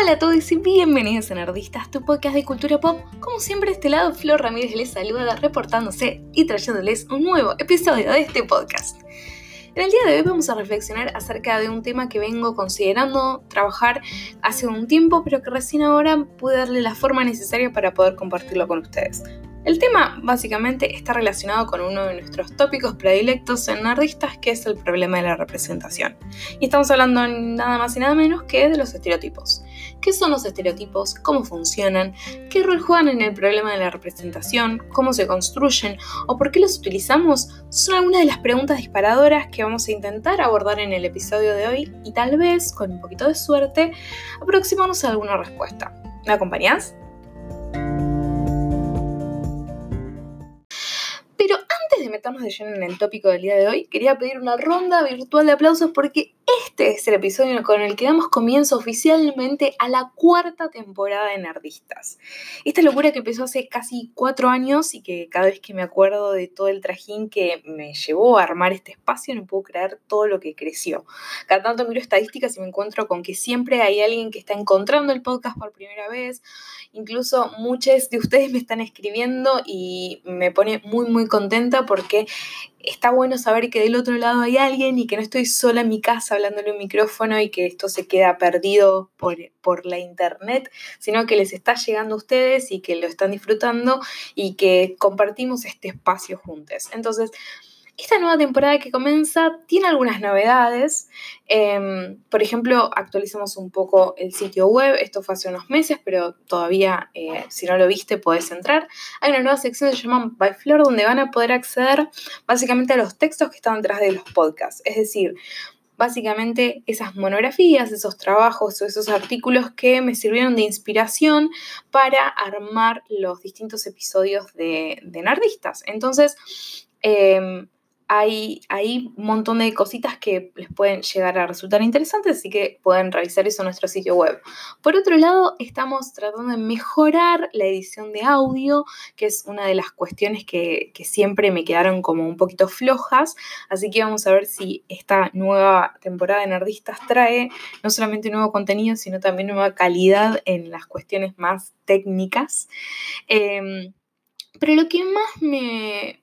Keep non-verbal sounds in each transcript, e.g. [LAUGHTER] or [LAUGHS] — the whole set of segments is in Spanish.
Hola a todos y bienvenidos a Nerdistas, tu podcast de cultura pop. Como siempre, este lado Flor Ramírez les saluda reportándose y trayéndoles un nuevo episodio de este podcast. En el día de hoy vamos a reflexionar acerca de un tema que vengo considerando trabajar hace un tiempo, pero que recién ahora pude darle la forma necesaria para poder compartirlo con ustedes. El tema básicamente está relacionado con uno de nuestros tópicos predilectos en Nerdistas, que es el problema de la representación. Y estamos hablando nada más y nada menos que de los estereotipos. ¿Qué son los estereotipos? ¿Cómo funcionan? ¿Qué rol juegan en el problema de la representación? ¿Cómo se construyen? ¿O por qué los utilizamos? Son algunas de las preguntas disparadoras que vamos a intentar abordar en el episodio de hoy y tal vez, con un poquito de suerte, aproximarnos a alguna respuesta. ¿Me acompañás? De meternos de lleno en el tópico del día de hoy, quería pedir una ronda virtual de aplausos porque este es el episodio con el que damos comienzo oficialmente a la cuarta temporada de Nerdistas. Esta locura que empezó hace casi cuatro años y que cada vez que me acuerdo de todo el trajín que me llevó a armar este espacio, no puedo creer todo lo que creció. Cada tanto miro estadísticas y me encuentro con que siempre hay alguien que está encontrando el podcast por primera vez. Incluso muchos de ustedes me están escribiendo y me pone muy muy contenta porque está bueno saber que del otro lado hay alguien y que no estoy sola en mi casa hablándole un micrófono y que esto se queda perdido por, por, la internet, sino que les está llegando a ustedes y que lo están disfrutando y que compartimos este espacio juntos. Entonces, esta nueva temporada que comienza tiene algunas novedades. Em, por ejemplo, actualizamos un poco el sitio web. Esto fue hace unos meses, pero todavía, eh, si no lo viste, podés entrar. Hay una nueva sección que se llama By Flor, donde van a poder acceder básicamente a los textos que están detrás de los podcasts. Es decir, básicamente esas monografías, esos trabajos o esos artículos que me sirvieron de inspiración para armar los distintos episodios de, de Nardistas. Entonces, em, hay, un montón de cositas que les pueden llegar a resultar interesantes, así que pueden revisar eso en nuestro sitio web. Por otro lado, estamos tratando de mejorar la edición de audio, que es una de las cuestiones que, que siempre me quedaron como un poquito flojas, así que vamos a ver si esta nueva temporada de Nerdistas trae no solamente nuevo contenido, sino también nueva calidad en las cuestiones más técnicas. Em, pero lo que más me,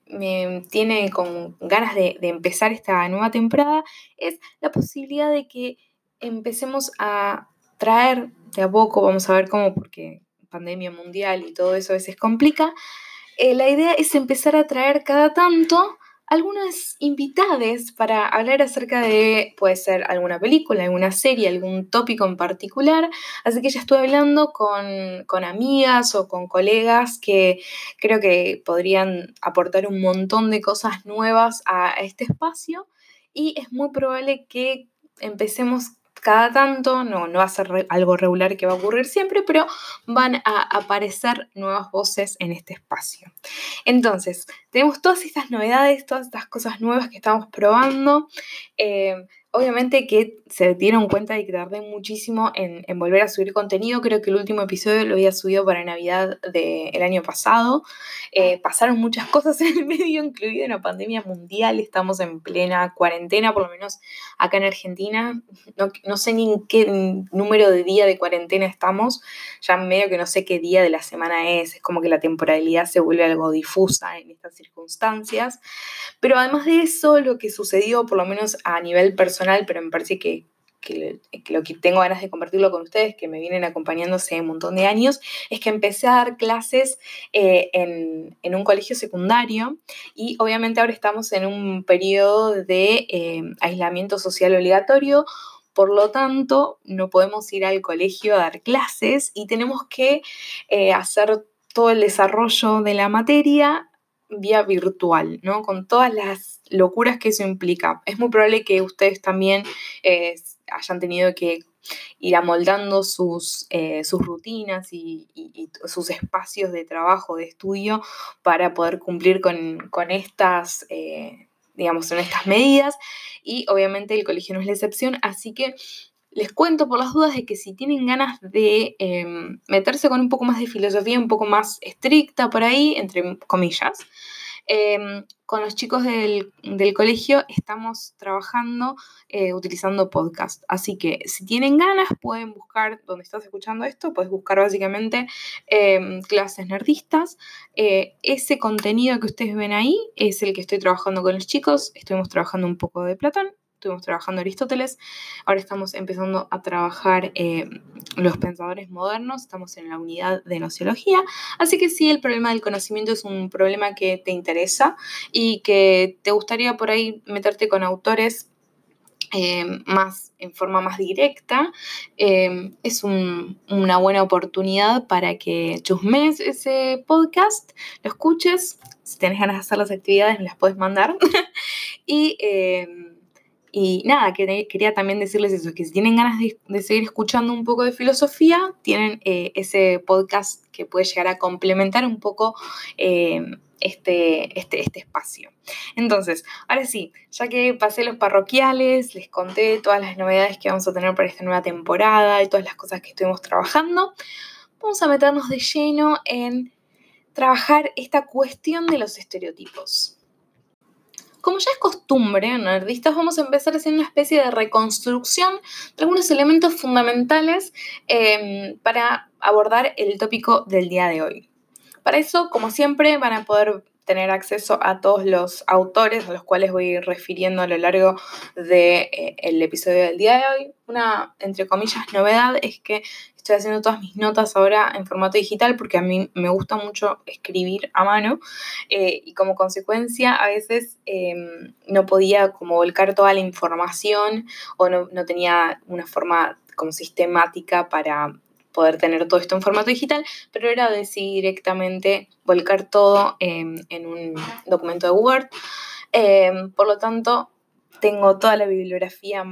tiene con ganas de, empezar esta nueva temporada es la posibilidad de que empecemos a traer de a poco, vamos a ver cómo, porque pandemia mundial y todo eso a veces complica, eh, la idea es empezar a traer cada tanto algunas invitadas para hablar acerca de, puede ser alguna película, alguna serie, algún tópico en particular. Así que ya estuve hablando con, con amigas o con colegas que creo que podrían aportar un montón de cosas nuevas a este espacio y es muy probable que empecemos cada tanto, no, no va a ser algo regular que va a ocurrir siempre, pero van a aparecer nuevas voces en este espacio. Entonces, tenemos todas estas novedades, todas estas cosas nuevas que estamos probando. Eh, obviamente que se dieron cuenta de que tardé muchísimo en, volver a subir contenido. Creo que el último episodio lo había subido para Navidad del año pasado. Eh, pasaron muchas cosas [LAUGHS] en el medio, incluida una pandemia mundial. Estamos en plena cuarentena, por lo menos acá en Argentina. No, sé ni en qué número de día de cuarentena estamos. Ya medio que no sé qué día de la semana es. Es como que la temporalidad se vuelve algo difusa en estas circunstancias. Pero además de eso, lo que sucedió, por lo menos a nivel personal, pero me parece que lo que tengo ganas de compartirlo con ustedes, que me vienen acompañándose un montón de años, es que empecé a dar clases eh, en, un colegio secundario y obviamente ahora estamos en un periodo de eh, aislamiento social obligatorio. Por lo tanto, no podemos ir al colegio a dar clases y tenemos que eh, hacer todo el desarrollo de la materia vía virtual, ¿no? Con todas las locuras que eso implica. Es muy probable que ustedes también hayan tenido que ir amoldando sus, eh, sus rutinas y, sus espacios de trabajo, de estudio, para poder cumplir con, estas, eh, digamos, estas medidas. Y obviamente el colegio no es la excepción, así que les cuento por las dudas de que si tienen ganas de meterse con un poco más de filosofía, un poco más estricta por ahí, entre comillas, Em, con los chicos del, colegio estamos trabajando eh, utilizando podcast. Así que si tienen ganas, pueden buscar, donde estás escuchando esto, puedes buscar básicamente em, clases nerdistas. Eh, ese contenido que ustedes ven ahí es el que estoy trabajando con los chicos. Estuvimos trabajando un poco de Platón, estuvimos trabajando Aristóteles, ahora estamos empezando a trabajar eh, los pensadores modernos, estamos en la unidad de nociología, así que sí, el problema del conocimiento es un problema que te interesa y que te gustaría por ahí meterte con autores eh, más en forma más directa, eh, es una buena oportunidad para que chusmes ese podcast, lo escuches, si tenés ganas de hacer las actividades me las puedes mandar. [LAUGHS] Y y nada, quería también decirles eso, que si tienen ganas de, seguir escuchando un poco de filosofía, tienen eh, ese podcast que puede llegar a complementar un poco eh, este, este, este espacio. Entonces, ahora sí, ya que pasé los parroquiales, les conté todas las novedades que vamos a tener para esta nueva temporada y todas las cosas que estuvimos trabajando, vamos a meternos de lleno en trabajar esta cuestión de los estereotipos. Como ya es costumbre en vamos a empezar haciendo una especie de reconstrucción de algunos elementos fundamentales em, para abordar el tópico del día de hoy. Para eso, como siempre, van a poder tener acceso a todos los autores a los cuales voy refiriendo a lo largo del de, eh, episodio del día de hoy. Una, entre comillas, novedad es que estoy haciendo todas mis notas ahora en formato digital porque a mí me gusta mucho escribir a mano eh, y como consecuencia a veces em, no podía como volcar toda la información o no, tenía una forma como sistemática para poder tener todo esto en formato digital, pero era decir directamente volcar todo en un documento de Word. Em, por lo tanto, tengo toda la bibliografía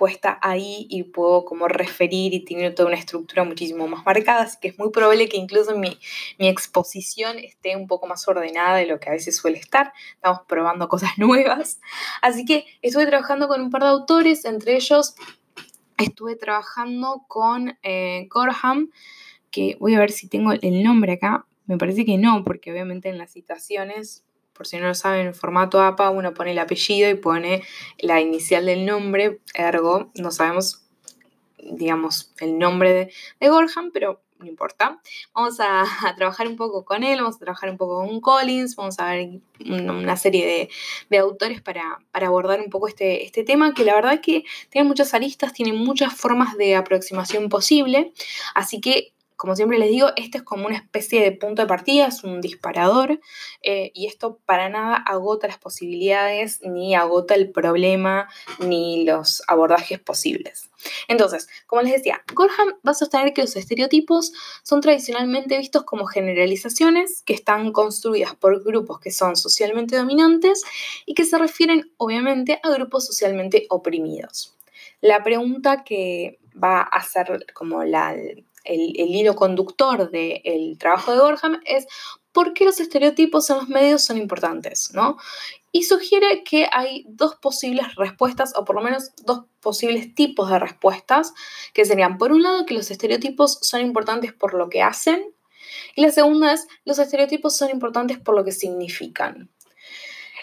puesta ahí y puedo como referir y tiene toda una estructura muchísimo más marcada, así que es muy probable que incluso mi, mi exposición esté un poco más ordenada de lo que a veces suele estar. Estamos probando cosas [LAUGHS] nuevas. Así que estuve trabajando con un par de autores, entre ellos estuve trabajando con eh, Gorham, que voy a ver si tengo el nombre acá. Me parece que no, porque obviamente en las citaciones por si no lo saben, en formato APA uno pone el apellido y pone la inicial del nombre, ergo, no sabemos, digamos, el nombre de, de Gorham, pero no importa. Vamos [LAUGHS] a, trabajar un poco con él, vamos a trabajar un poco con Collins, vamos a ver una serie de, autores para, para, abordar un poco este, este tema, que la verdad es que tiene muchas aristas, tiene muchas formas de aproximación posible, así que como siempre les digo, este es como una especie de punto de partida, es un disparador eh, y esto para nada agota las posibilidades, ni agota el problema, ni los abordajes posibles. Entonces, como les decía, Gorham va a sostener que los estereotipos son tradicionalmente vistos como generalizaciones que están construidas por grupos que son socialmente dominantes y que se refieren obviamente a grupos socialmente oprimidos. La pregunta que va a ser como la, el, hilo conductor del trabajo de Gorham es por qué los estereotipos en los medios son importantes, ¿no? Y sugiere que hay dos posibles respuestas, o por lo menos dos posibles tipos de respuestas, que serían, por un lado, que los estereotipos son importantes por lo que hacen, y la segunda es, los estereotipos son importantes por lo que significan.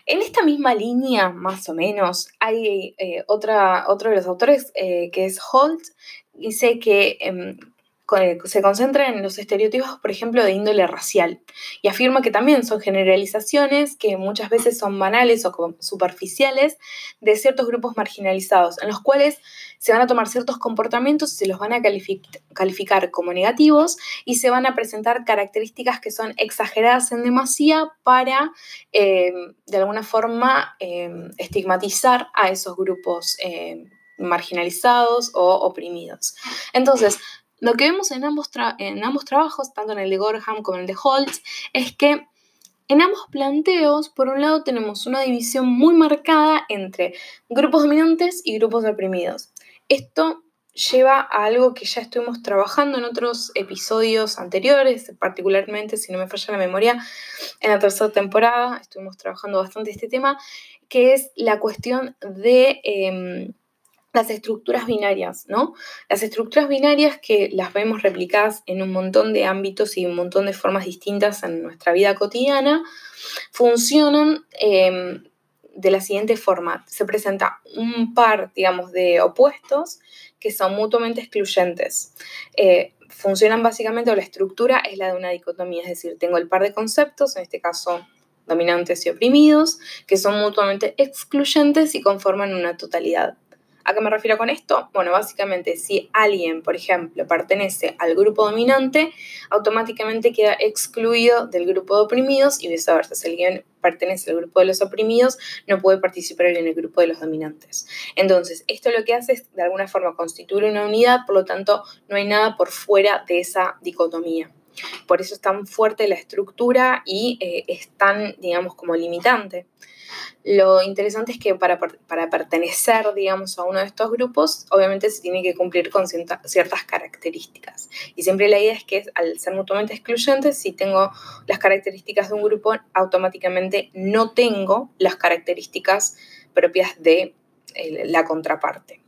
En esta misma línea, más o menos, hay eh, otra, otro de los autores eh, que es Holt, dice que em, se concentra en los estereotipos, por ejemplo, de índole racial, y afirma que también son generalizaciones que muchas veces son banales o superficiales de ciertos grupos marginalizados, en los cuales se van a tomar ciertos comportamientos y se los van a calificar como negativos y se van a presentar características que son exageradas en demasía para, eh, de alguna forma, eh, estigmatizar a esos grupos. Eh, marginalizados o oprimidos. Entonces, lo que vemos en ambos, en ambos trabajos, tanto en el de Gorham como en el de Holtz, es que en ambos planteos, por un lado, tenemos una división muy marcada entre grupos dominantes y grupos oprimidos. Esto lleva a algo que ya estuvimos trabajando en otros episodios anteriores, particularmente, si no me falla la memoria, en la tercera temporada estuvimos trabajando bastante este tema, que es la cuestión de... Em, las estructuras binarias, ¿no? Las estructuras binarias que las vemos replicadas en un montón de ámbitos y un montón de formas distintas en nuestra vida cotidiana, funcionan em, de la siguiente forma. Se presenta un par, digamos, de opuestos que son mutuamente excluyentes. Eh, funcionan básicamente, o la estructura es la de una dicotomía, es decir, tengo el par de conceptos, en este caso dominantes y oprimidos, que son mutuamente excluyentes y conforman una totalidad. ¿A qué me refiero con esto? Bueno, básicamente si alguien, por ejemplo, pertenece al grupo dominante, automáticamente queda excluido del grupo de oprimidos y viceversa. Si alguien pertenece al grupo de los oprimidos, no puede participar en el grupo de los dominantes. Entonces, esto lo que hace es, de alguna forma, constituir una unidad, por lo tanto, no hay nada por fuera de esa dicotomía. Por eso es tan fuerte la estructura y eh, es tan, digamos, como limitante. Lo interesante es que para, pertenecer, digamos, a uno de estos grupos, obviamente se tiene que cumplir con ciertas características. Y siempre la idea es que al ser mutuamente excluyentes, si tengo las características de un grupo, automáticamente no tengo las características propias de la contraparte.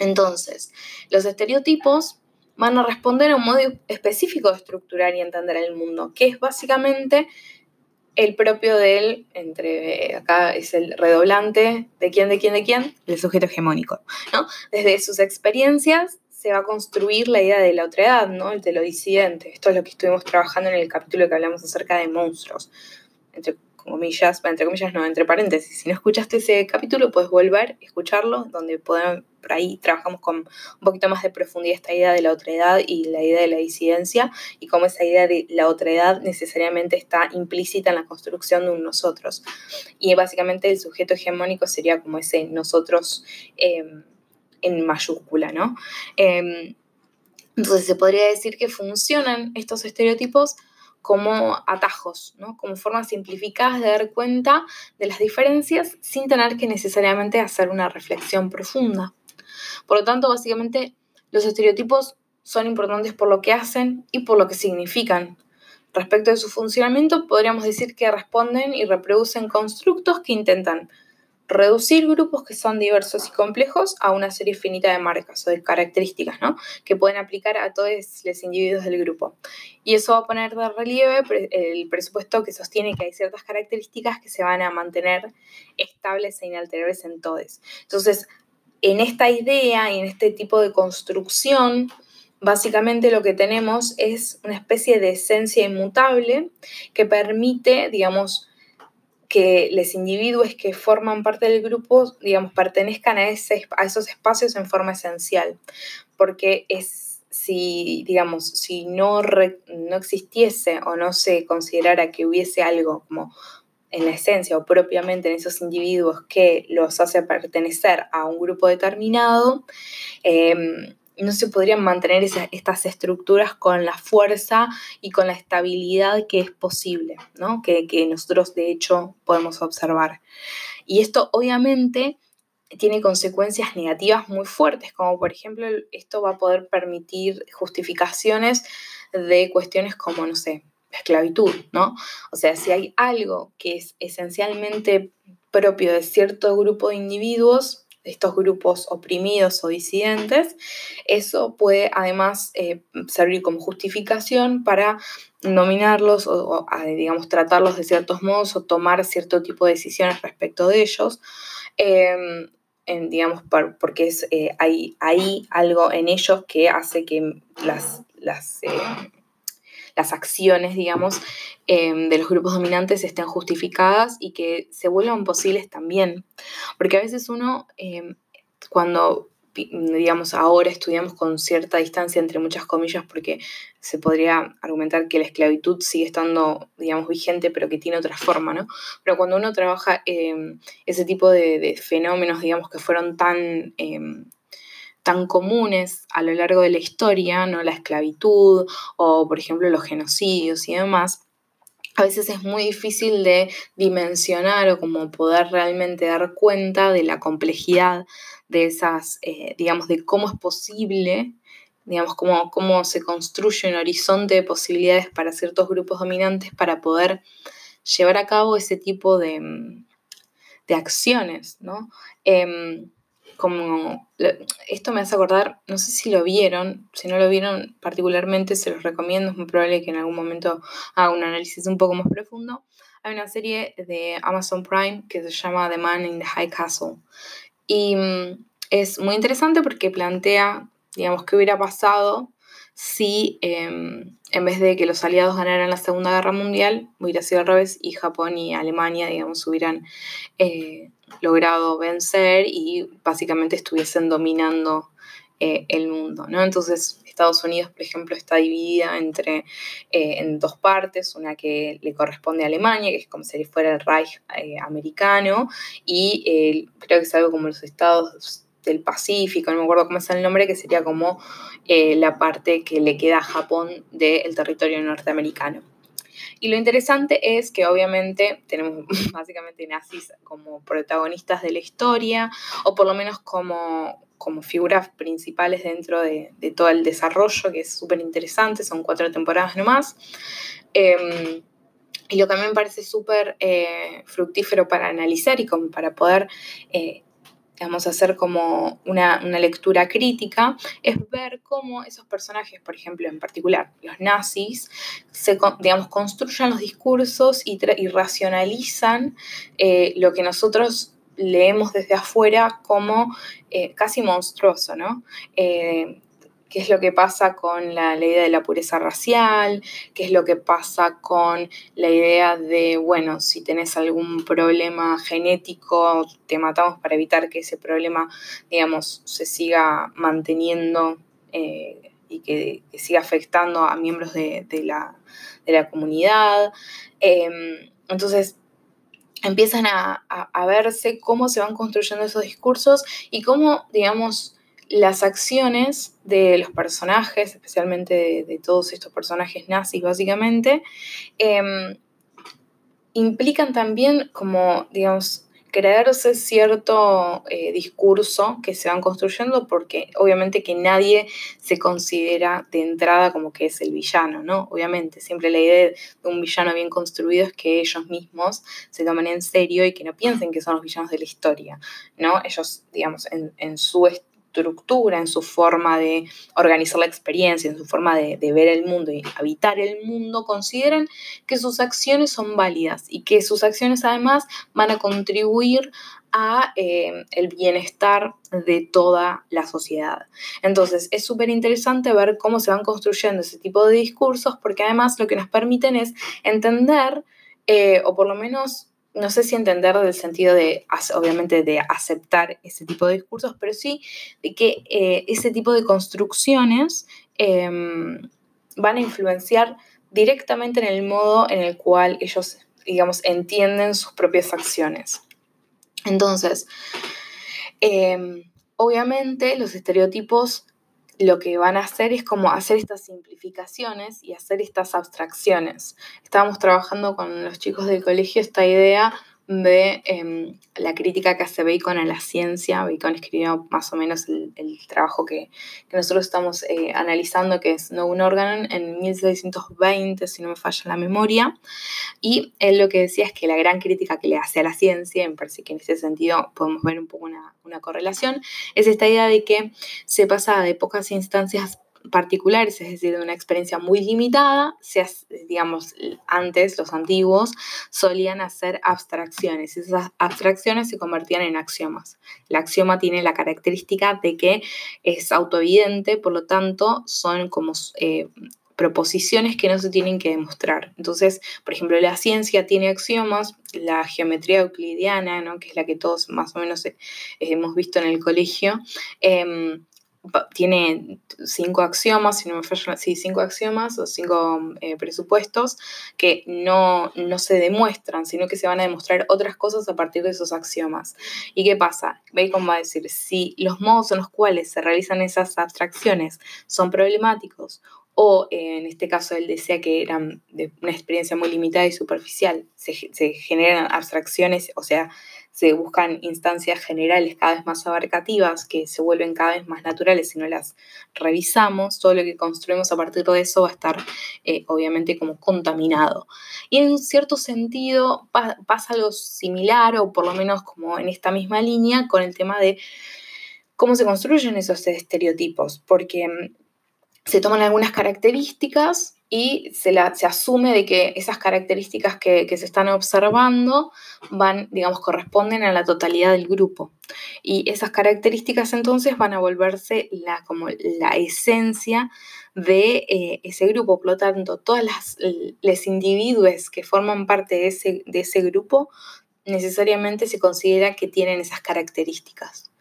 Entonces, los estereotipos van a responder a un modo específico de estructurar y entender el mundo, que es básicamente el propio de él, entre acá es el redoblante de quién, de quién, de quién, el sujeto hegemónico, ¿no? Desde sus experiencias se va a construir la idea de la otredad, ¿no? El de lo disidente. Esto es lo que estuvimos trabajando en el capítulo que hablamos acerca de monstruos. Entre comillas, entre comillas no, entre paréntesis. Si no escuchaste ese capítulo, puedes volver, escucharlo, donde podemos, por ahí trabajamos con un poquito más de profundidad esta idea de la otredad y la idea de la disidencia y cómo esa idea de la otredad necesariamente está implícita en la construcción de un nosotros. Y básicamente el sujeto hegemónico sería como ese nosotros em, en mayúscula, ¿no? Em, entonces se podría decir que funcionan estos estereotipos como atajos, ¿no? como formas simplificadas de dar cuenta de las diferencias sin tener que necesariamente hacer una reflexión profunda. Por lo tanto, básicamente, los estereotipos son importantes por lo que hacen y por lo que significan. Respecto de su funcionamiento, podríamos decir que responden y reproducen constructos que intentan reducir grupos que son diversos y complejos a una serie finita de marcas o de características, ¿no? Que pueden aplicar a todos los individuos del grupo. Y eso va a poner de relieve el presupuesto que sostiene que hay ciertas características que se van a mantener estables e inalterables en todos. Entonces, en esta idea y en este tipo de construcción, básicamente lo que tenemos es una especie de esencia inmutable que permite, digamos, que los individuos que forman parte del grupo, digamos, pertenezcan a, ese, a esos espacios en forma esencial, porque es, si, digamos, si no, no existiese o no se considerara que hubiese algo como en la esencia o propiamente en esos individuos que los hace pertenecer a un grupo determinado, eh, no se podrían mantener estas estructuras con la fuerza y con la estabilidad que es posible, ¿no? que, nosotros de hecho podemos observar. Y esto obviamente tiene consecuencias negativas muy fuertes, como por ejemplo esto va a poder permitir justificaciones de cuestiones como, no sé, esclavitud, ¿no? O sea, si hay algo que es esencialmente propio de cierto grupo de individuos, estos grupos oprimidos o disidentes, eso puede además eh, servir como justificación para nominarlos o, digamos, tratarlos de ciertos modos o tomar cierto tipo de decisiones respecto de ellos. Em, digamos, porque eh, hay, hay, algo en ellos que hace que las, las eh, las acciones, digamos, em, de los grupos dominantes estén justificadas y que se vuelvan posibles también. Porque a veces uno, em, cuando digamos, ahora estudiamos con cierta distancia entre muchas comillas porque se podría argumentar que la esclavitud sigue estando, digamos, vigente, pero que tiene otra forma, ¿no? Pero cuando uno trabaja em, ese tipo de, de, fenómenos, digamos, que fueron tan tan comunes a lo largo de la historia, ¿no? la esclavitud o por ejemplo los genocidios y demás, a veces es muy difícil de dimensionar o como poder realmente dar cuenta de la complejidad de esas, eh, digamos, de cómo es posible, digamos, cómo, cómo se construye un horizonte de posibilidades para ciertos grupos dominantes para poder llevar a cabo ese tipo de, de acciones, ¿no? Em, como, esto me hace acordar, no sé si lo vieron, si no lo vieron particularmente se los recomiendo, es muy probable que en algún momento haga un análisis un poco más profundo. Hay una serie de Amazon Prime que se llama The Man in the High Castle y mm, es muy interesante porque plantea, digamos, qué hubiera pasado si em, en vez de que los aliados ganaran la Segunda Guerra Mundial, hubiera sido al revés y Japón y Alemania, digamos, hubieran eh, logrado vencer y básicamente estuviesen dominando eh, el mundo, ¿no? Entonces, Estados Unidos, por ejemplo, está dividida entre, eh, en dos partes, una que le corresponde a Alemania, que es como si fuera el Reich americano, y creo que es algo como los estados del Pacífico, no me acuerdo cómo es el nombre, que sería como eh, la parte que le queda a Japón del territorio norteamericano. Y lo interesante es que obviamente tenemos [LAUGHS] básicamente nazis como protagonistas de la historia, o por lo menos como, como figuras principales dentro de, todo el desarrollo, que es súper interesante, son cuatro temporadas nomás. Em, y lo que a mí me parece súper eh, fructífero para analizar y como para poder eh, a hacer como una, lectura crítica, es ver cómo esos personajes, por ejemplo, en particular los nazis, se, digamos, construyen los discursos y, racionalizan eh, lo que nosotros leemos desde afuera como eh, casi monstruoso, ¿no? Eh, qué es lo que pasa con la, idea de la pureza racial, qué es lo que pasa con la idea de, bueno, si tenés algún problema genético, te matamos para evitar que ese problema, digamos, se siga manteniendo eh, y que, siga afectando a miembros de, la, comunidad. Em, entonces, empiezan a, a verse cómo se van construyendo esos discursos y cómo, digamos, las acciones de los personajes, especialmente de, todos estos personajes nazis básicamente, em, implican también como, digamos, creerse cierto eh, discurso que se van construyendo porque obviamente que nadie se considera de entrada como que es el villano, ¿no? Obviamente, siempre la idea de un villano bien construido es que ellos mismos se tomen en serio y que no piensen que son los villanos de la historia, ¿no? Ellos, digamos, en, en su estructura, en su forma de organizar la experiencia, en su forma de, ver el mundo y habitar el mundo, consideran que sus acciones son válidas y que sus acciones además van a contribuir a eh, el bienestar de toda la sociedad. Entonces es súper interesante ver cómo se van construyendo ese tipo de discursos porque además lo que nos permiten es entender eh, o por lo menos no sé si entender del sentido de, obviamente, de aceptar ese tipo de discursos, pero sí de que eh, ese tipo de construcciones em, van a influenciar directamente en el modo en el cual ellos, digamos, entienden sus propias acciones. Entonces, em, obviamente los estereotipos lo que van a hacer es como hacer estas simplificaciones y hacer estas abstracciones. Estábamos trabajando con los chicos del colegio esta idea de em, la crítica que hace Bacon a la ciencia. Bacon escribió más o menos el, trabajo que, nosotros estamos eh, analizando, que es No un órgano, en 1620, si no me falla la memoria. Y él lo que decía es que la gran crítica que le hace a la ciencia, me parece que en ese sentido podemos ver un poco una, una correlación, es esta idea de que se pasa de pocas instancias particulares, es decir, de una experiencia muy limitada, se, digamos, antes los antiguos solían hacer abstracciones, esas abstracciones se convertían en axiomas. El axioma tiene la característica de que es autoevidente, por lo tanto, son como eh, proposiciones que no se tienen que demostrar. Entonces, por ejemplo, la ciencia tiene axiomas, la geometría euclidiana, ¿no? que es la que todos más o menos eh, hemos visto en el colegio, em, tiene cinco axiomas, si no me falla, sí, cinco axiomas o cinco eh, presupuestos que no, no, se demuestran, sino que se van a demostrar otras cosas a partir de esos axiomas. ¿Y qué pasa? Bacon va a decir, si los modos en los cuales se realizan esas abstracciones son problemáticos o eh, en este caso él decía que eran de una experiencia muy limitada y superficial, se, generan abstracciones, o sea, se buscan instancias generales cada vez más abarcativas que se vuelven cada vez más naturales si no las revisamos, todo lo que construimos a partir de eso va a estar eh, obviamente como contaminado. Y en cierto sentido pasa algo similar o por lo menos como en esta misma línea con el tema de ¿Cómo se construyen esos estereotipos? Porque mm, se toman algunas características y se, se asume de que esas características que, se están observando van, digamos, corresponden a la totalidad del grupo. Y esas características entonces van a volverse la, como la esencia de eh, ese grupo. Por lo tanto, todas las los individuos que forman parte de ese, de ese grupo necesariamente se considera que tienen esas características.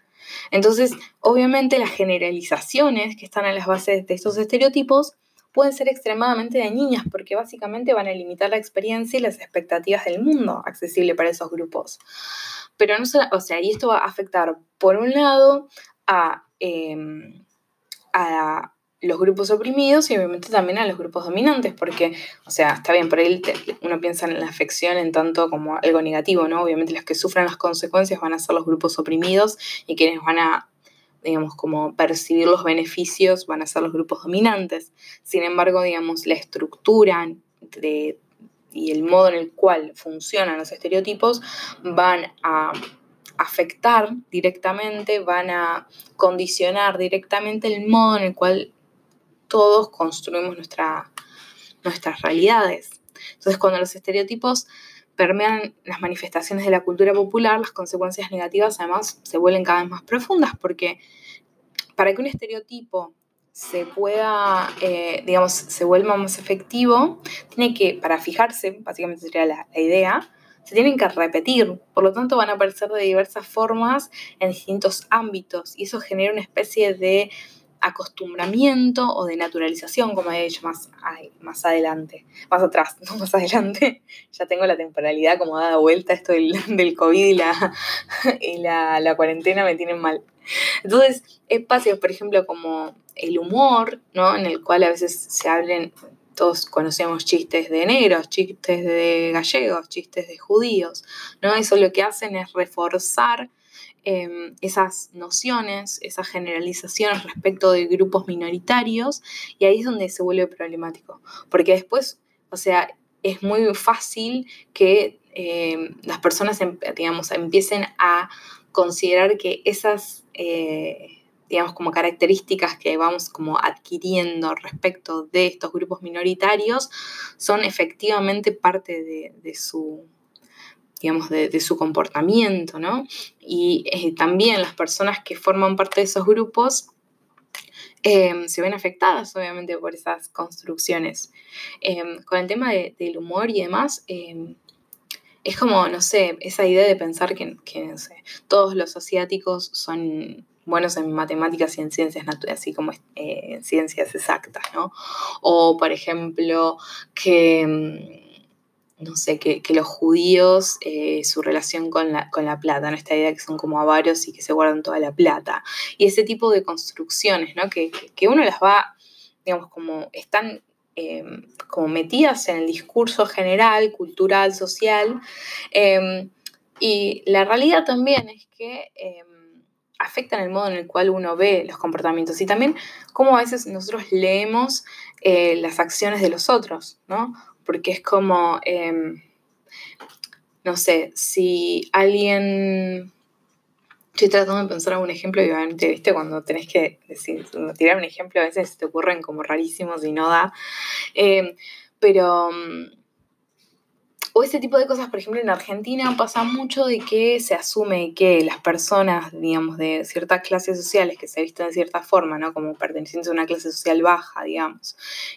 Entonces, obviamente las generalizaciones que están a las bases de estos estereotipos pueden ser extremadamente dañinas porque básicamente van a limitar la experiencia y las expectativas del mundo accesible para esos grupos. Pero no o sea, y esto va a afectar, por un lado, a, em, a los grupos oprimidos y obviamente también a los grupos dominantes, porque, o sea, está bien, por ahí uno piensa en la afección en tanto como algo negativo, ¿no? Obviamente los que sufran las consecuencias van a ser los grupos oprimidos y quienes van a, digamos, como percibir los beneficios van a ser los grupos dominantes. Sin embargo, digamos, la estructura y el modo en el cual funcionan los estereotipos van a afectar directamente, van a condicionar directamente el modo en el cual todos construimos nuestra, nuestras realidades. Entonces, cuando los estereotipos permean las manifestaciones de la cultura popular, las consecuencias negativas además se vuelven cada vez más profundas, porque para que un estereotipo se pueda, eh, digamos, se vuelva más efectivo, tiene que, para fijarse, básicamente sería la, la idea, se tienen que repetir, por lo tanto van a aparecer de diversas formas en distintos ámbitos y eso genera una especie de acostumbramiento o de naturalización, como he dicho más, más adelante, más atrás, [LAUGHS] no más adelante, ya tengo la temporalidad como dada vuelta, esto del, [LAUGHS] del COVID y, la, [LAUGHS] y la, la, cuarentena me tienen mal. Entonces, espacios, por ejemplo, como el humor, ¿no? En el cual a veces se hablen, todos conocemos chistes de negros, chistes de gallegos, chistes de judíos, ¿no? Eso lo que hacen es reforzar Em, esas nociones, esas generalizaciones respecto de grupos minoritarios y ahí es donde se vuelve problemático, porque después, o sea, es muy fácil que em, las personas, em, digamos, empiecen a considerar que esas, eh, digamos, como características que vamos como adquiriendo respecto de estos grupos minoritarios son efectivamente parte de su digamos, de, su comportamiento, ¿no? Y eh, también las personas que forman parte de esos grupos em, se ven afectadas, obviamente, por esas construcciones. Em, con el tema del humor y demás, em, es como, no sé, esa idea de pensar que, todos los asiáticos son buenos en matemáticas y en ciencias naturales, así como eh, en ciencias exactas, ¿no? O, por ejemplo, que no sé, que, los judíos, eh, su relación con la, con la plata, ¿no? esta idea que son como avarios y que se guardan toda la plata. Y ese tipo de construcciones, ¿no? Que, uno las va, digamos, como están em, como metidas en el discurso general, cultural, social. Em, y la realidad también es que em, afectan el modo en el cual uno ve los comportamientos y también cómo a veces nosotros leemos eh, las acciones de los otros, ¿no? Porque es como, em, no sé, si alguien... Estoy tratando de pensar algún ejemplo y obviamente, viste, cuando tenés que decir, tirar un ejemplo a veces te ocurren como rarísimos y no da. Em, pero o ese tipo de cosas, por ejemplo, en Argentina pasa mucho de que se asume que las personas, digamos, de ciertas clases sociales que se visten de cierta forma, ¿no? Como pertenecientes a una clase social baja, digamos,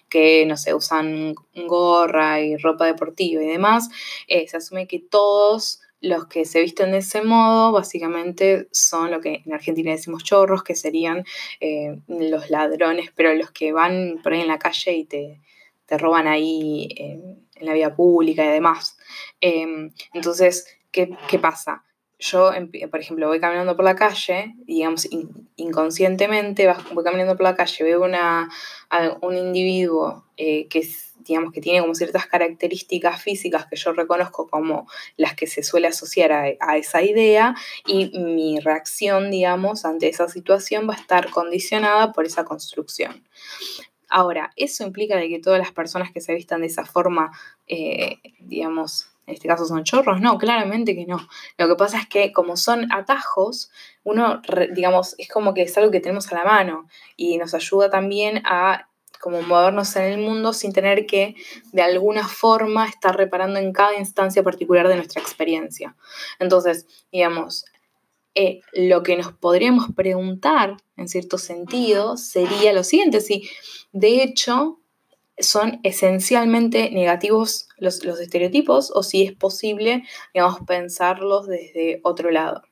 que, no sé, usan gorra y ropa deportiva y demás, eh, se asume que todos los que se visten de ese modo básicamente son lo que en Argentina decimos chorros, que serían eh, los ladrones, pero los que van por ahí en la calle y te, te roban ahí en la vía pública y demás. Em, entonces, ¿qué, pasa? Yo, por ejemplo, voy caminando por la calle, digamos, inconscientemente voy caminando por la calle, veo una, a un individuo eh, que digamos, que tiene como ciertas características físicas que yo reconozco como las que se suele asociar a, a, esa idea y mi reacción, digamos, ante esa situación va a estar condicionada por esa construcción. Ahora, ¿eso implica de que todas las personas que se vistan de esa forma, eh, digamos, en este caso son chorros, no, claramente que no. Lo que pasa es que como son atajos, uno, digamos, es como que es algo que tenemos a la mano y nos ayuda también a como movernos en el mundo sin tener que de alguna forma estar reparando en cada instancia particular de nuestra experiencia. Entonces, digamos, eh, lo que nos podríamos preguntar en cierto sentido sería lo siguiente, si de hecho son esencialmente negativos los, los, estereotipos o si es posible, digamos, pensarlos desde otro lado,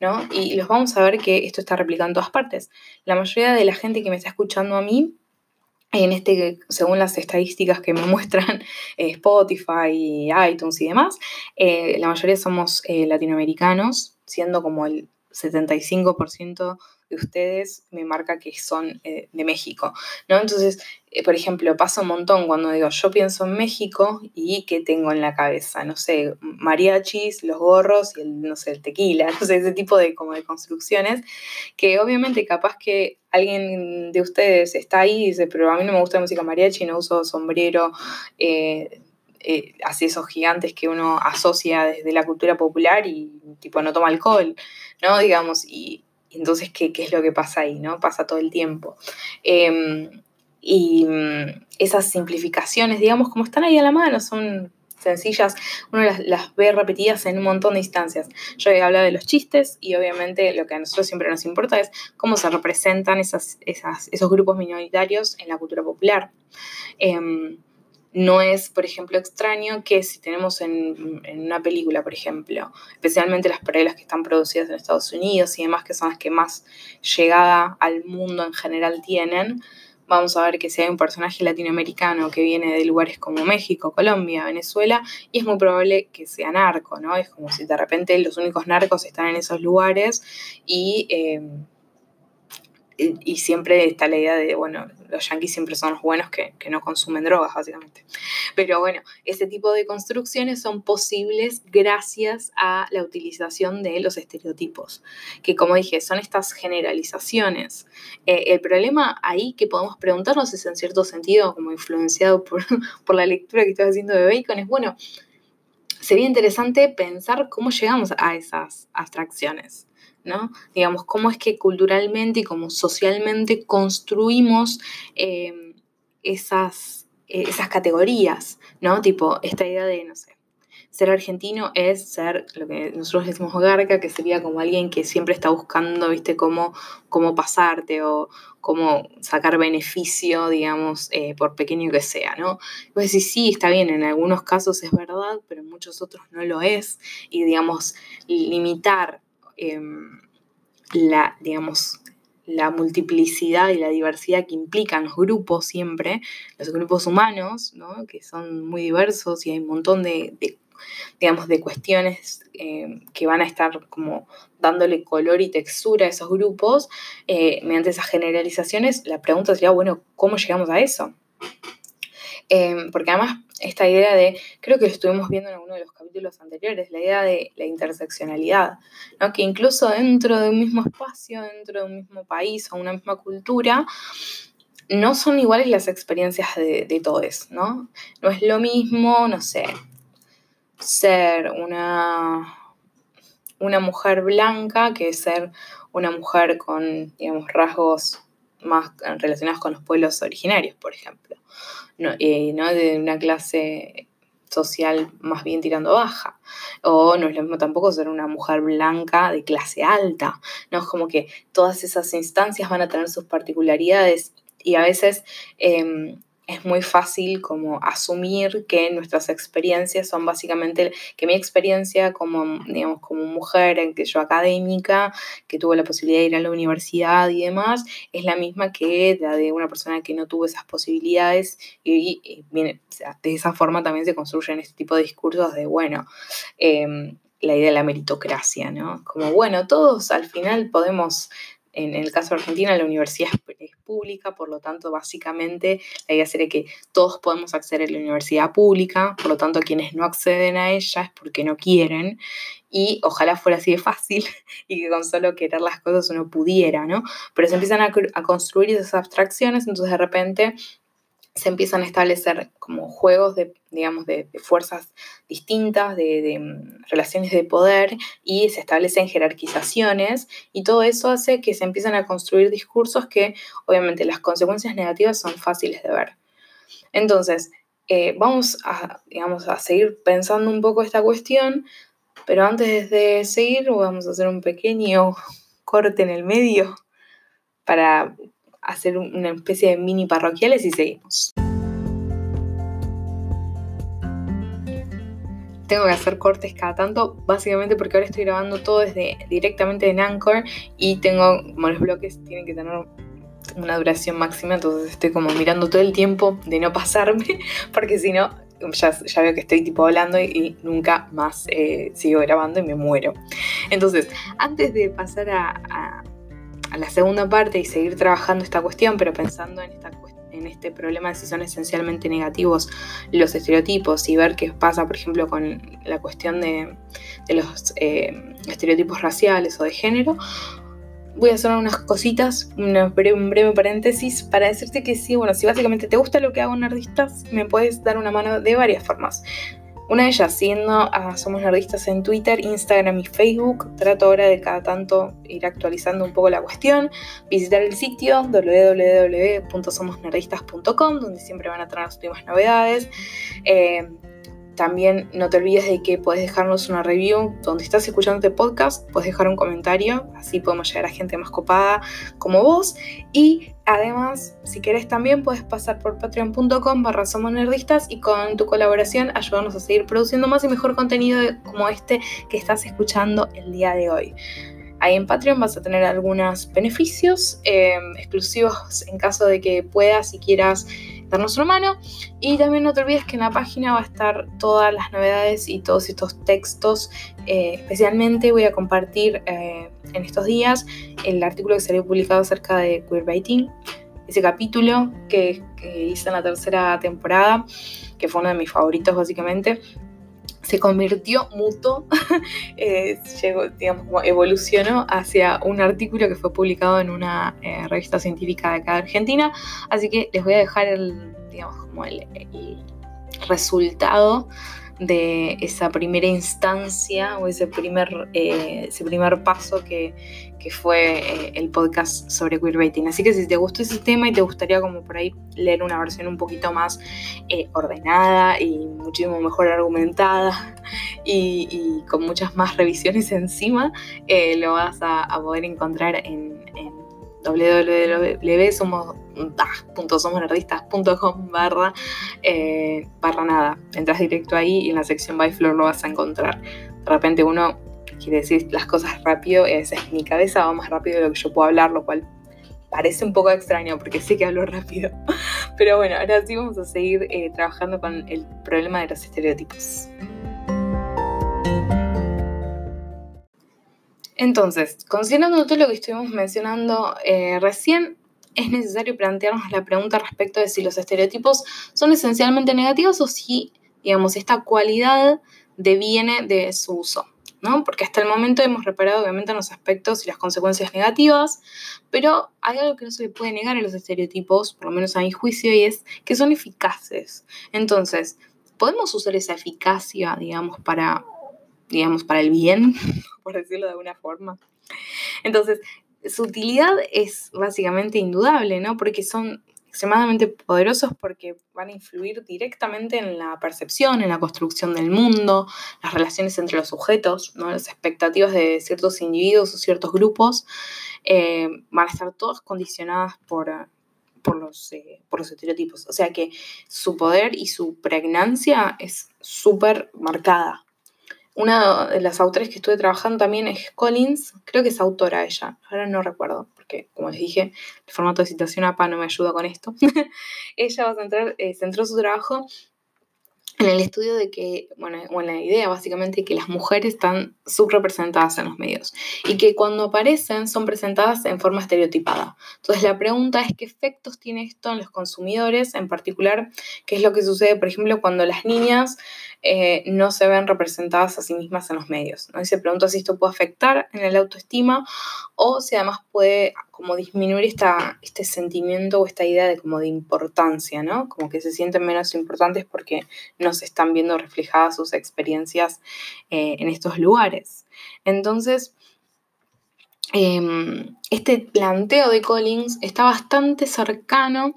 ¿no? Y los vamos a ver que esto está replicado en todas partes. La mayoría de la gente que me está escuchando a mí en este, según las estadísticas que me [LAUGHS] muestran eh, Spotify, iTunes y demás, eh, la mayoría somos eh, latinoamericanos, siendo como el 75% de ustedes me marca que son eh, de México, ¿no? Entonces, por ejemplo, pasa un montón cuando digo, yo pienso en México y ¿qué tengo en la cabeza? No sé, mariachis, los gorros y el, no sé, el tequila, [LAUGHS] no sé, ese tipo de, como de construcciones, que obviamente capaz que alguien de ustedes está ahí y dice, pero a mí no me gusta la música mariachi, no uso sombrero, eh, así esos gigantes que uno asocia desde la cultura popular y tipo no toma alcohol, ¿no? Digamos, y, entonces, ¿qué, es lo que pasa ahí? ¿no? Pasa todo el tiempo. Em, y mm, esas simplificaciones, digamos, como están ahí a la mano, son sencillas, uno las, ve repetidas en un montón de instancias. Yo he hablado de los chistes y obviamente lo que a nosotros siempre nos importa es cómo se representan esos grupos minoritarios en la cultura popular. Em, no es, por ejemplo, extraño que si tenemos en, una película, por ejemplo, especialmente las paralelas que están producidas en Estados Unidos y demás, que son las que más llegada al mundo en general tienen, vamos a ver que si hay un personaje latinoamericano que viene de lugares como México, Colombia, Venezuela, y es muy probable que sea narco, ¿no? Es como si de repente los únicos narcos están en esos lugares y... Eh, y, siempre está la idea de, bueno, los yanquis siempre son los buenos que, no consumen drogas, básicamente. Pero bueno, ese tipo de construcciones son posibles gracias a la utilización de los estereotipos, que como dije, son estas generalizaciones. Eh, el problema ahí que podemos preguntarnos es en cierto sentido, como influenciado por, [LAUGHS] por la lectura que estoy haciendo de Bacon, es, bueno, sería interesante pensar cómo llegamos a esas abstracciones. Digamos, cómo es que culturalmente y como socialmente construimos eh, esas, eh, esas categorías, ¿no? Tipo, esta idea de, no sé, ser argentino es ser lo que nosotros decimos garca, que sería como alguien que siempre está buscando, viste, cómo, cómo pasarte o cómo sacar beneficio, digamos, eh, por pequeño que sea, ¿no? Pues decís, sí, está bien, en algunos casos es verdad, pero en muchos otros no lo es. Y, digamos, limitar Em, la, digamos, la multiplicidad y la diversidad que implican los grupos siempre, los grupos humanos, que son muy diversos y hay un montón de, digamos, de cuestiones em, que van a estar como dándole color y textura a esos grupos, eh, mediante esas generalizaciones, la pregunta sería, bueno, ¿cómo llegamos a eso? Em, porque además esta idea de, creo que lo estuvimos viendo en alguno de los capítulos anteriores, la idea de la interseccionalidad, ¿no? que incluso dentro de un mismo espacio, dentro de un mismo país o una misma cultura, no son iguales las experiencias de, de todos, ¿no? No es lo mismo, no sé, ser una, una mujer blanca que ser una mujer con, digamos, rasgos más relacionados con los pueblos originarios, por ejemplo. Eh, no, de una clase social más bien tirando baja. O no es lo mismo tampoco ser una mujer blanca de clase alta. No es como que todas esas instancias van a tener sus particularidades y a veces em, es muy fácil como asumir que nuestras experiencias son básicamente, que mi experiencia como, digamos, como mujer, en que yo académica, que tuvo la posibilidad de ir a la universidad y demás, es la misma que la de una persona que no tuvo esas posibilidades y, de esa forma también se construyen este tipo de discursos de, bueno, em, la idea de la meritocracia, ¿no? Como, bueno, todos al final podemos en el caso de Argentina, la universidad es pública, por lo tanto, básicamente, la idea sería que todos podemos acceder a la universidad pública, por lo tanto, quienes no acceden a ella es porque no quieren, y ojalá fuera así de fácil [LAUGHS] y que con solo querer las cosas uno pudiera, ¿no? Pero se empiezan a, a construir esas abstracciones, entonces de repente se empiezan a establecer como juegos de digamos, de, fuerzas distintas, de, mm, relaciones de poder y se establecen jerarquizaciones y todo eso hace que se empiecen a construir discursos que obviamente las consecuencias negativas son fáciles de ver. Entonces, eh, vamos a, digamos, a seguir pensando un poco esta cuestión, pero antes de seguir vamos a hacer un pequeño corte en el medio para hacer una especie de mini parroquiales y seguimos. Tengo que hacer cortes cada tanto, básicamente porque ahora estoy grabando todo desde directamente en Anchor y tengo, como los bloques tienen que tener una duración máxima, entonces estoy como mirando todo el tiempo de no pasarme, [LAUGHS] porque si no, ya, ya, veo que estoy tipo hablando y, nunca más eh, sigo grabando y me muero. Entonces, antes de pasar a, a la segunda parte y seguir trabajando esta cuestión, pero pensando en esta cuestión, en este problema de si son esencialmente negativos los estereotipos y ver qué pasa, por ejemplo, con la cuestión de, los eh, estereotipos raciales o de género, voy a hacer unas cositas, un breve paréntesis para decirte que sí, bueno, si básicamente te gusta lo que hago en Nerdistas, me puedes dar una mano de varias formas. Una de ellas, siendo a Somos Nerdistas en Twitter, Instagram y Facebook. Trato ahora de cada tanto ir actualizando un poco la cuestión. Visitar el sitio www.somosnerdistas.com, donde siempre van a traer las últimas novedades. Eh, también no te olvides de que puedes dejarnos una review donde estás escuchando este podcast, puedes dejar un comentario, así podemos llegar a gente más copada como vos. Y además, si querés también puedes pasar por patreon.com barra somos nerdistas y con tu colaboración ayudarnos a seguir produciendo más y mejor contenido como este que estás escuchando el día de hoy. Ahí en Patreon vas a tener algunos beneficios eh, exclusivos en caso de que puedas y quieras darnos una mano. Y también no te olvides que en la página va a estar todas las novedades y todos estos textos. Eh, especialmente voy a compartir eh, en estos días el artículo que salió publicado acerca de queerbaiting, ese capítulo que, que hice en la tercera temporada, que fue uno de mis favoritos básicamente se convirtió, muto, [LAUGHS] eh, llegó, digamos, evolucionó hacia un artículo que fue publicado en una eh, revista científica de acá de Argentina. Así que les voy a dejar el, digamos, como el resultado de esa primera instancia o ese primer, eh, ese primer paso que, fue eh, el podcast sobre queerbaiting. Así que si te gustó ese tema y te gustaría como por ahí leer una versión un poquito más eh, ordenada y muchísimo mejor argumentada y, con muchas más revisiones [LAUGHS] encima, lo vas a, poder encontrar en, en www.somosnerdistas.com barra, eh, barra nada. Entras directo ahí y en la sección by Floor lo vas a encontrar. De repente uno quiere decir las cosas rápido y a veces mi cabeza va más rápido de lo que yo puedo hablar, lo cual parece un poco extraño porque sé que hablo rápido. [LAUGHS] Pero bueno, ahora sí vamos a seguir eh, trabajando con el problema de los estereotipos. Entonces, considerando todo lo que estuvimos mencionando eh, recién, es necesario plantearnos la pregunta respecto de si los estereotipos son esencialmente negativos o si, digamos, esta cualidad deviene de su uso. ¿No? Porque hasta el momento hemos reparado obviamente en los aspectos y las consecuencias negativas, pero hay algo que no se le puede negar a los estereotipos, por lo menos a mi juicio, y es que son eficaces. Entonces, ¿podemos usar esa eficacia, digamos, para digamos, para el bien, [LAUGHS] por decirlo de alguna forma. Entonces, su utilidad es básicamente indudable, ¿no? Porque son extremadamente poderosos porque van a influir directamente en la percepción, en la construcción del mundo, las relaciones entre los sujetos, ¿no? las expectativas de ciertos individuos o ciertos grupos eh, van a estar todas condicionadas por, por, los, eh, por los estereotipos. O sea que su poder y su pregnancia es súper marcada una de las autores que estuve trabajando también es Collins, creo que es autora ella, ahora no recuerdo, porque como les dije, el formato de citación APA no me ayuda con esto. [LAUGHS] ella va a centrar, eh, centró su trabajo en el estudio de que, bueno, o en la idea básicamente que las mujeres están subrepresentadas en los medios y que cuando aparecen son presentadas en forma estereotipada. Entonces la pregunta es qué efectos tiene esto en los consumidores, en particular, qué es lo que sucede, por ejemplo, cuando las niñas eh, no se ven representadas a sí mismas en los medios. ¿no? Y se pregunta si esto puede afectar en el autoestima o si además puede como disminuir esta, este sentimiento o esta idea de como de importancia, ¿no? Como que se sienten menos importantes porque no se están viendo reflejadas sus experiencias eh, en estos lugares. Entonces, em, este planteo de Collins está bastante cercano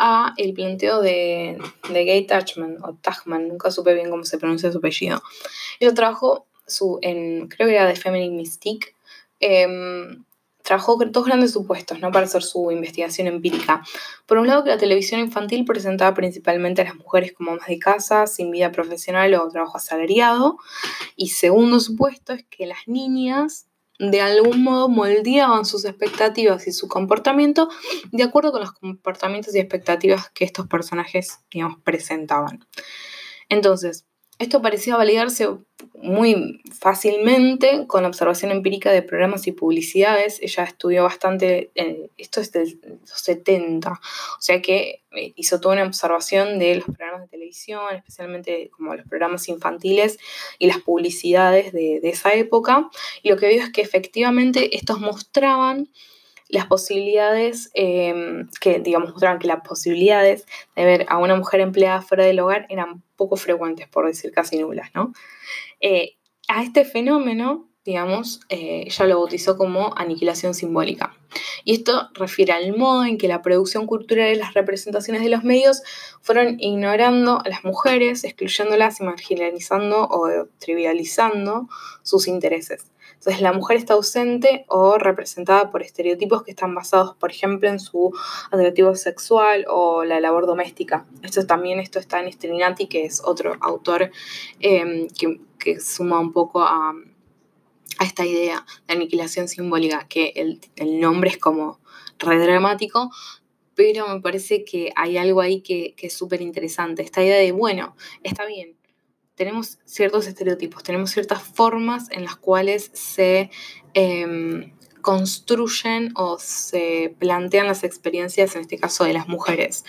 a el planteo de, de Gay Tachman, o Tachman, nunca supe bien cómo se pronuncia su apellido. Ella trabajó su, en, creo que era de Feminine Mystique, em, trabajó dos grandes supuestos ¿no? para hacer su investigación empírica. Por un lado, que la televisión infantil presentaba principalmente a las mujeres como amas de casa, sin vida profesional o trabajo asalariado. Y segundo supuesto es que las niñas de algún modo moldeaban sus expectativas y su comportamiento de acuerdo con los comportamientos y expectativas que estos personajes, presentaban. Entonces, esto parecía validarse muy fácilmente con la observación empírica de programas y publicidades. Ella estudió bastante, esto es de los 70, o sea que eh, hizo toda una observación de los programas de televisión, especialmente como los programas infantiles y las publicidades de, de esa época. Y lo que vio es que efectivamente estos mostraban las posibilidades, em, que digamos mostraban que las posibilidades de ver a una mujer empleada fuera del hogar eran poco frecuentes, por decir casi nulas, ¿no? Eh, a este fenómeno, digamos, eh, ella lo bautizó como aniquilación simbólica. Y esto refiere al modo en que la producción cultural y las representaciones de los medios fueron ignorando a las mujeres, excluyéndolas y marginalizando o trivializando sus intereses. Entonces la mujer está ausente o representada por estereotipos que están basados, por ejemplo, en su atractivo sexual o la labor doméstica. Esto también esto está en Strinati, que es otro autor em, que, suma un poco a, esta idea de aniquilación simbólica, que el, nombre es como redramático, pero me parece que hay algo ahí que es súper interesante. Esta idea de, bueno, está bien, tenemos ciertos estereotipos, tenemos ciertas formas en las cuales se em, construyen o se plantean las experiencias, en este caso de las mujeres.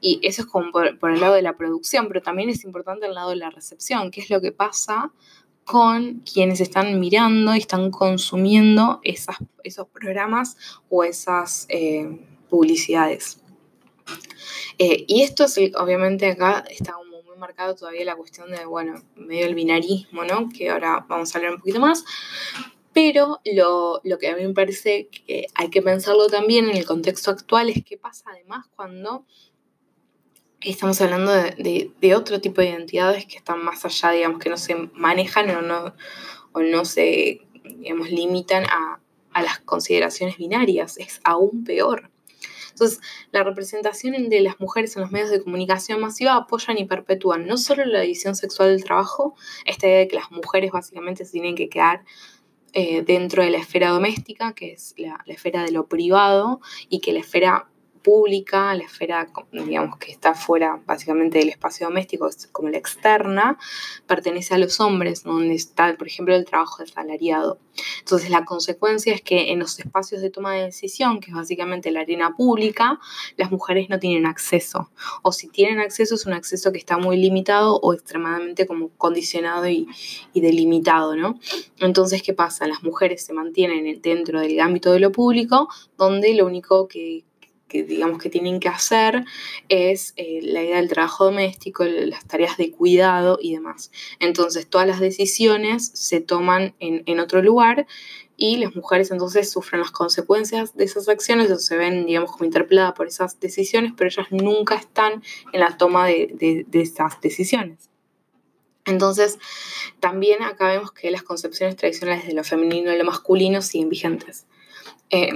Y eso es como por, el lado de la producción, pero también es importante el lado de la recepción, qué es lo que pasa con quienes están mirando y están consumiendo esas, esos programas o esas eh, publicidades. Eh, y esto es, obviamente acá está marcado todavía la cuestión de, bueno, medio el binarismo, ¿no? Que ahora vamos a hablar un poquito más. Pero lo, que a mí me parece que hay que pensarlo también en el contexto actual es qué pasa además cuando estamos hablando de, otro tipo de identidades que están más allá, digamos, que no se manejan o no, o no se, digamos, limitan a, a las consideraciones binarias. Es aún peor. Entonces, la representación de las mujeres en los medios de comunicación masiva apoyan y perpetúan no solo la división sexual del trabajo, esta idea de que las mujeres básicamente se tienen que quedar eh, dentro de la esfera doméstica, que es la, la esfera de lo privado, y que la esfera pública, la esfera, digamos, que está fuera básicamente del espacio doméstico, como la externa, pertenece a los hombres, donde está, por ejemplo, el trabajo asalariado. Entonces, la consecuencia es que en los espacios de toma de decisión, que es básicamente la arena pública, las mujeres no tienen acceso. O si tienen acceso, es un acceso que está muy limitado o extremadamente como condicionado y, y delimitado, ¿no? Entonces, ¿qué pasa? Las mujeres se mantienen dentro del ámbito de lo público, donde lo único que que digamos que tienen que hacer es eh, la idea del trabajo doméstico, las tareas de cuidado y demás. Entonces todas las decisiones se toman en, otro lugar y las mujeres entonces sufren las consecuencias de esas acciones o se ven, digamos, como interpeladas por esas decisiones, pero ellas nunca están en la toma de, esas decisiones. Entonces, también acá vemos que las concepciones tradicionales de lo femenino y lo masculino siguen vigentes. Eh,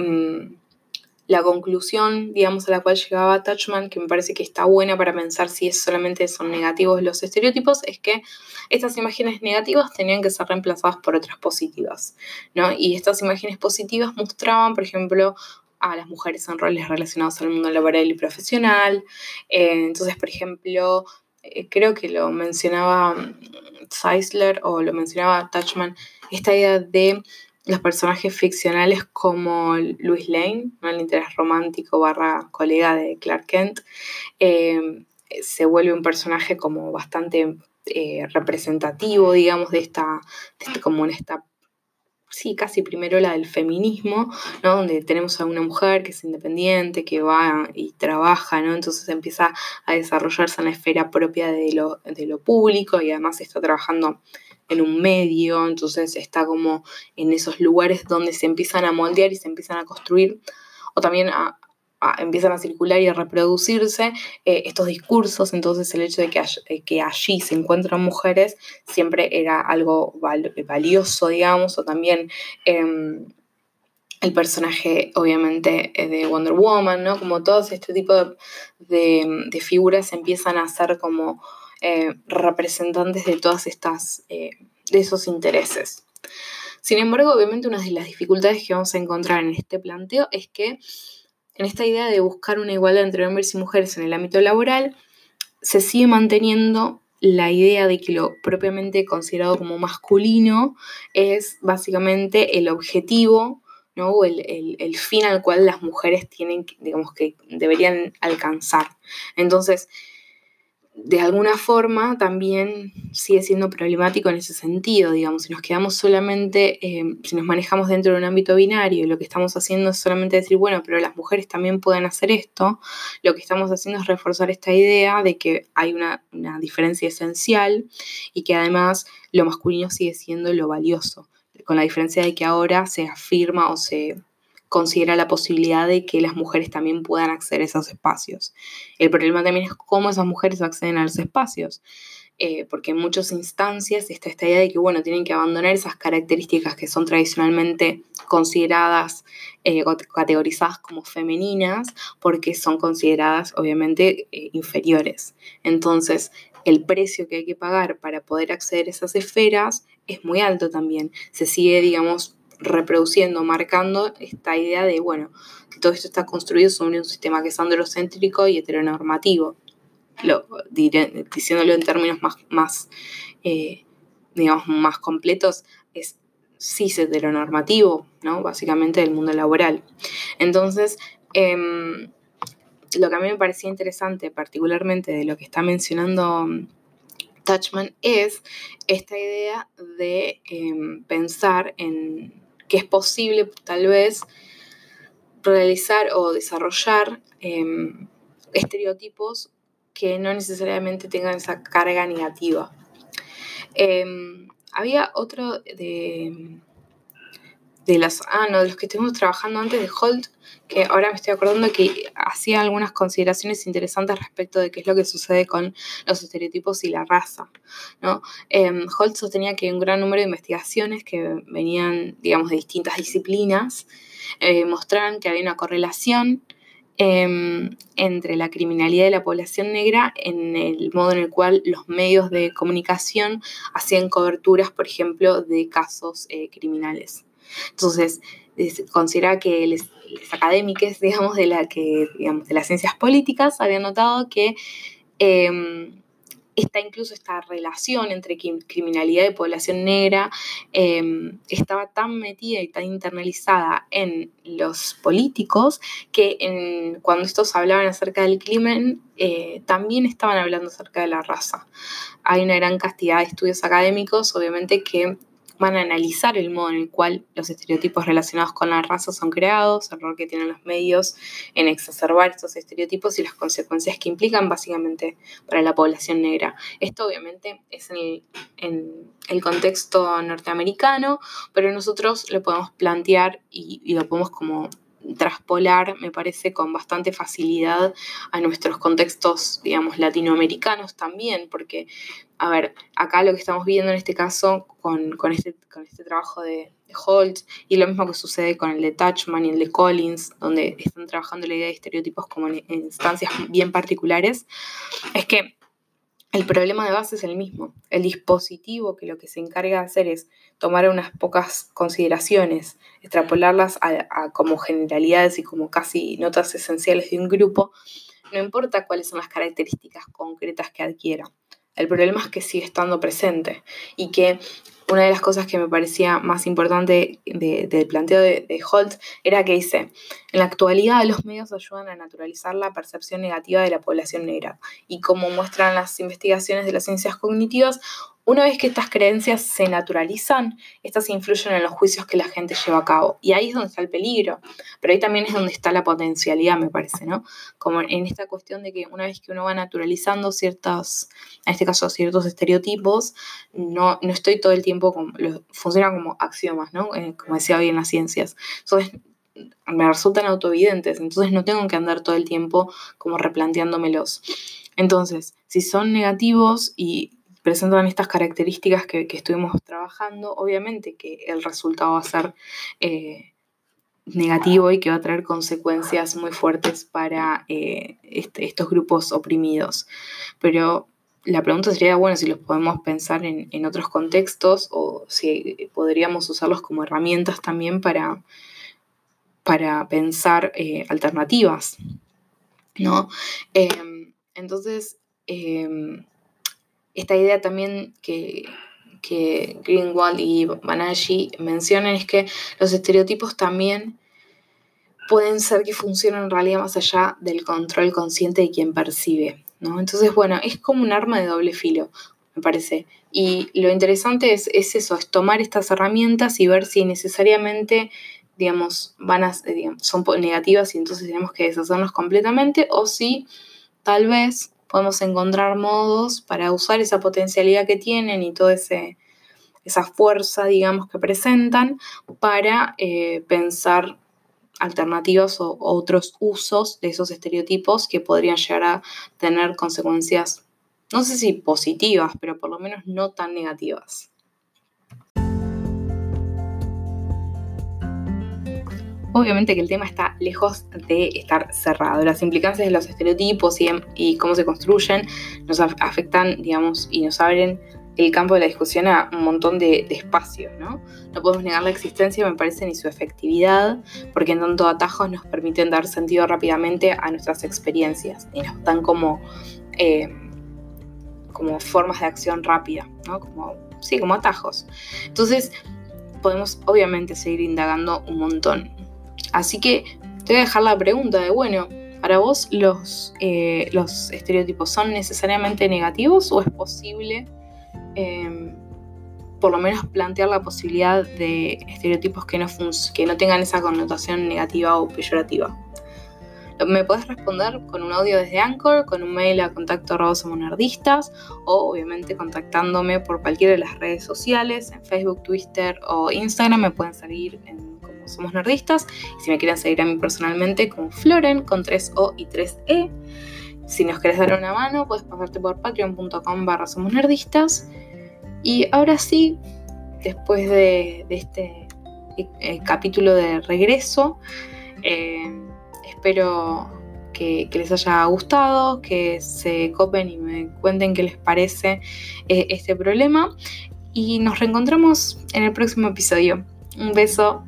la conclusión, digamos, a la cual llegaba Touchman, que me parece que está buena para pensar si solamente son negativos los estereotipos, es que estas imágenes negativas tenían que ser reemplazadas por otras positivas, ¿no? Y estas imágenes positivas mostraban, por ejemplo, a las mujeres en roles relacionados al mundo laboral y profesional. Eh, entonces, por ejemplo, eh, creo que lo mencionaba Zeisler o lo mencionaba Touchman, esta idea de los personajes ficcionales como Louis Lane, el interés romántico barra colega de Clark Kent, em, se vuelve un personaje como bastante eh, representativo, digamos, de esta, de este, como en esta sí, casi primero la del feminismo, ¿no? Donde tenemos a una mujer que es independiente, que va y trabaja, ¿no? Entonces empieza a desarrollarse en la esfera propia de lo, de lo público y además está trabajando en un medio, entonces está como en esos lugares donde se empiezan a moldear y se empiezan a construir, o también a, empiezan a circular y a reproducirse eh, estos discursos, entonces el hecho de que, eh, que, allí se encuentran mujeres siempre era algo valioso, digamos, o también em, el personaje, obviamente, eh, de Wonder Woman, ¿no? Como todos este tipo de, de, figuras empiezan a ser como representantes de todas estas, de esos intereses. Sin embargo, obviamente una de las dificultades que vamos a encontrar en este planteo es que en esta idea de buscar una igualdad entre hombres y mujeres en el ámbito laboral, se sigue manteniendo la idea de que lo propiamente considerado como masculino es básicamente el objetivo ¿no? o el, el, fin al cual las mujeres tienen, digamos que deberían alcanzar. Entonces, de alguna forma también sigue siendo problemático en ese sentido, digamos, si nos quedamos solamente, eh, si nos manejamos dentro de un ámbito binario y lo que estamos haciendo es solamente decir, bueno, pero las mujeres también pueden hacer esto, lo que estamos haciendo es reforzar esta idea de que hay una, una diferencia esencial y que además lo masculino sigue siendo lo valioso, con la diferencia de que ahora se afirma o se considera la posibilidad de que las mujeres también puedan acceder a esos espacios. El problema también es cómo esas mujeres acceden a los espacios. Eh, porque en muchas instancias está esta idea de que, bueno, tienen que abandonar esas características que son tradicionalmente consideradas, eh, categorizadas como femeninas, porque son consideradas, obviamente, eh, inferiores. Entonces, el precio que hay que pagar para poder acceder a esas esferas es muy alto también. Se sigue, digamos, reproduciendo, marcando esta idea de, bueno, que todo esto está construido sobre un sistema que es androcéntrico y heteronormativo. Lo, diciéndolo en términos más, más eh, digamos, más completos, es cis heteronormativo, ¿no? Básicamente del mundo laboral. Entonces, em, lo que a mí me parecía interesante, particularmente de lo que está mencionando Touchman, es esta idea de em, pensar en que es posible tal vez realizar o desarrollar em, estereotipos que no necesariamente tengan esa carga negativa. Em, había otro de, de las, ah, no, de los que estuvimos trabajando antes de Holt, que ahora me estoy acordando que hacía algunas consideraciones interesantes respecto de qué es lo que sucede con los estereotipos y la raza. ¿no? Em, Holt sostenía que un gran número de investigaciones que venían, digamos, de distintas disciplinas eh, mostraban que había una correlación em, entre la criminalidad de la población negra en el modo en el cual los medios de comunicación hacían coberturas, por ejemplo, de casos eh, criminales. Entonces, considera que los, académicos, digamos, de, la que, digamos, de las ciencias políticas habían notado que eh, incluso esta relación entre criminalidad y población negra em, estaba tan metida y tan internalizada en los políticos que cuando estos hablaban acerca del crimen eh, también estaban hablando acerca de la raza. Hay una gran cantidad de estudios académicos, obviamente, que van a analizar el modo en el cual los estereotipos relacionados con la raza son creados, el rol que tienen los medios en exacerbar estos estereotipos y las consecuencias que implican básicamente para la población negra. Esto obviamente es en el, contexto norteamericano, pero nosotros lo podemos plantear y, y lo podemos como traspolar, me parece, con bastante facilidad a nuestros contextos, digamos, latinoamericanos también, porque, a ver, acá lo que estamos viendo en este caso con, este, con este trabajo de, Holt y lo mismo que sucede con el de Touchman y el de Collins, donde están trabajando la idea de estereotipos como en instancias bien particulares, es que el problema de base es el mismo. El dispositivo que lo que se encarga de hacer es tomar unas pocas consideraciones, extrapolarlas a, como generalidades y como casi notas esenciales de un grupo, no importa cuáles son las características concretas que adquiera. El problema es que sigue estando presente y que una de las cosas que me parecía más importante del planteo de, de Holt era que dice, en la actualidad los medios ayudan a naturalizar la percepción negativa de la población negra y como muestran las investigaciones de las ciencias cognitivas, una vez que estas creencias se naturalizan, estas influyen en los juicios que la gente lleva a cabo. Y ahí es donde está el peligro. Pero ahí también es donde está la potencialidad, me parece, ¿no? Como en esta cuestión de que una vez que uno va naturalizando ciertas, en este caso, ciertos estereotipos, no, no estoy todo el tiempo, como, funciona como axiomas, ¿no? Eh, como decía hoy en las ciencias. Entonces, me resultan autoevidentes, entonces no tengo que andar todo el tiempo como replanteándomelos. Entonces, si son negativos y presentan estas características que, estuvimos trabajando, obviamente que el resultado va a ser eh, negativo y que va a traer consecuencias muy fuertes para eh, este, estos grupos oprimidos. Pero la pregunta sería, bueno, si los podemos pensar en, otros contextos o si podríamos usarlos como herramientas también para, para pensar eh, alternativas, ¿no? Em, entonces, em, esta idea también que, Greenwald y Banashi mencionan es que los estereotipos también pueden ser que funcionen en realidad más allá del control consciente de quien percibe. ¿no? Entonces, bueno, es como un arma de doble filo, me parece. Y lo interesante es, eso, es tomar estas herramientas y ver si necesariamente, digamos, van a, son negativas y entonces tenemos que deshacernos completamente o si tal vez podemos encontrar modos para usar esa potencialidad que tienen y toda esa fuerza, digamos, que presentan para eh, pensar alternativas o otros usos de esos estereotipos que podrían llegar a tener consecuencias, no sé si positivas, pero por lo menos no tan negativas. Obviamente que el tema está lejos de estar cerrado. Las implicancias de los estereotipos y, cómo se construyen nos afectan, digamos, y nos abren el campo de la discusión a un montón de, espacios, ¿no? No podemos negar la existencia, me parece, ni su efectividad, porque en tanto atajos nos permiten dar sentido rápidamente a nuestras experiencias y nos dan como, eh, como formas de acción rápida, ¿no? Como, sí, como atajos. Entonces, podemos obviamente seguir indagando un montón. Así que te voy a dejar la pregunta de, bueno, ¿para vos los, eh, estereotipos son necesariamente negativos o es posible em, por lo menos plantear la posibilidad de estereotipos que no, que no tengan esa connotación negativa o peyorativa? Me puedes responder con un audio desde Anchor, con un mail a contacto nerdistas o obviamente contactándome por cualquiera de las redes sociales, en Facebook, Twitter o Instagram. Me pueden seguir en somos Nerdistas. Y si me quieren seguir a mí personalmente, con Floren, con 3O y 3E. Si nos querés dar una mano, puedes pasarte por patreon.com barra Somos Nerdistas. Y ahora sí, después de, este eh, capítulo de regreso, eh, espero que, les haya gustado, que se copen y me cuenten qué les parece eh, este problema. Y nos reencontramos en el próximo episodio. Un beso.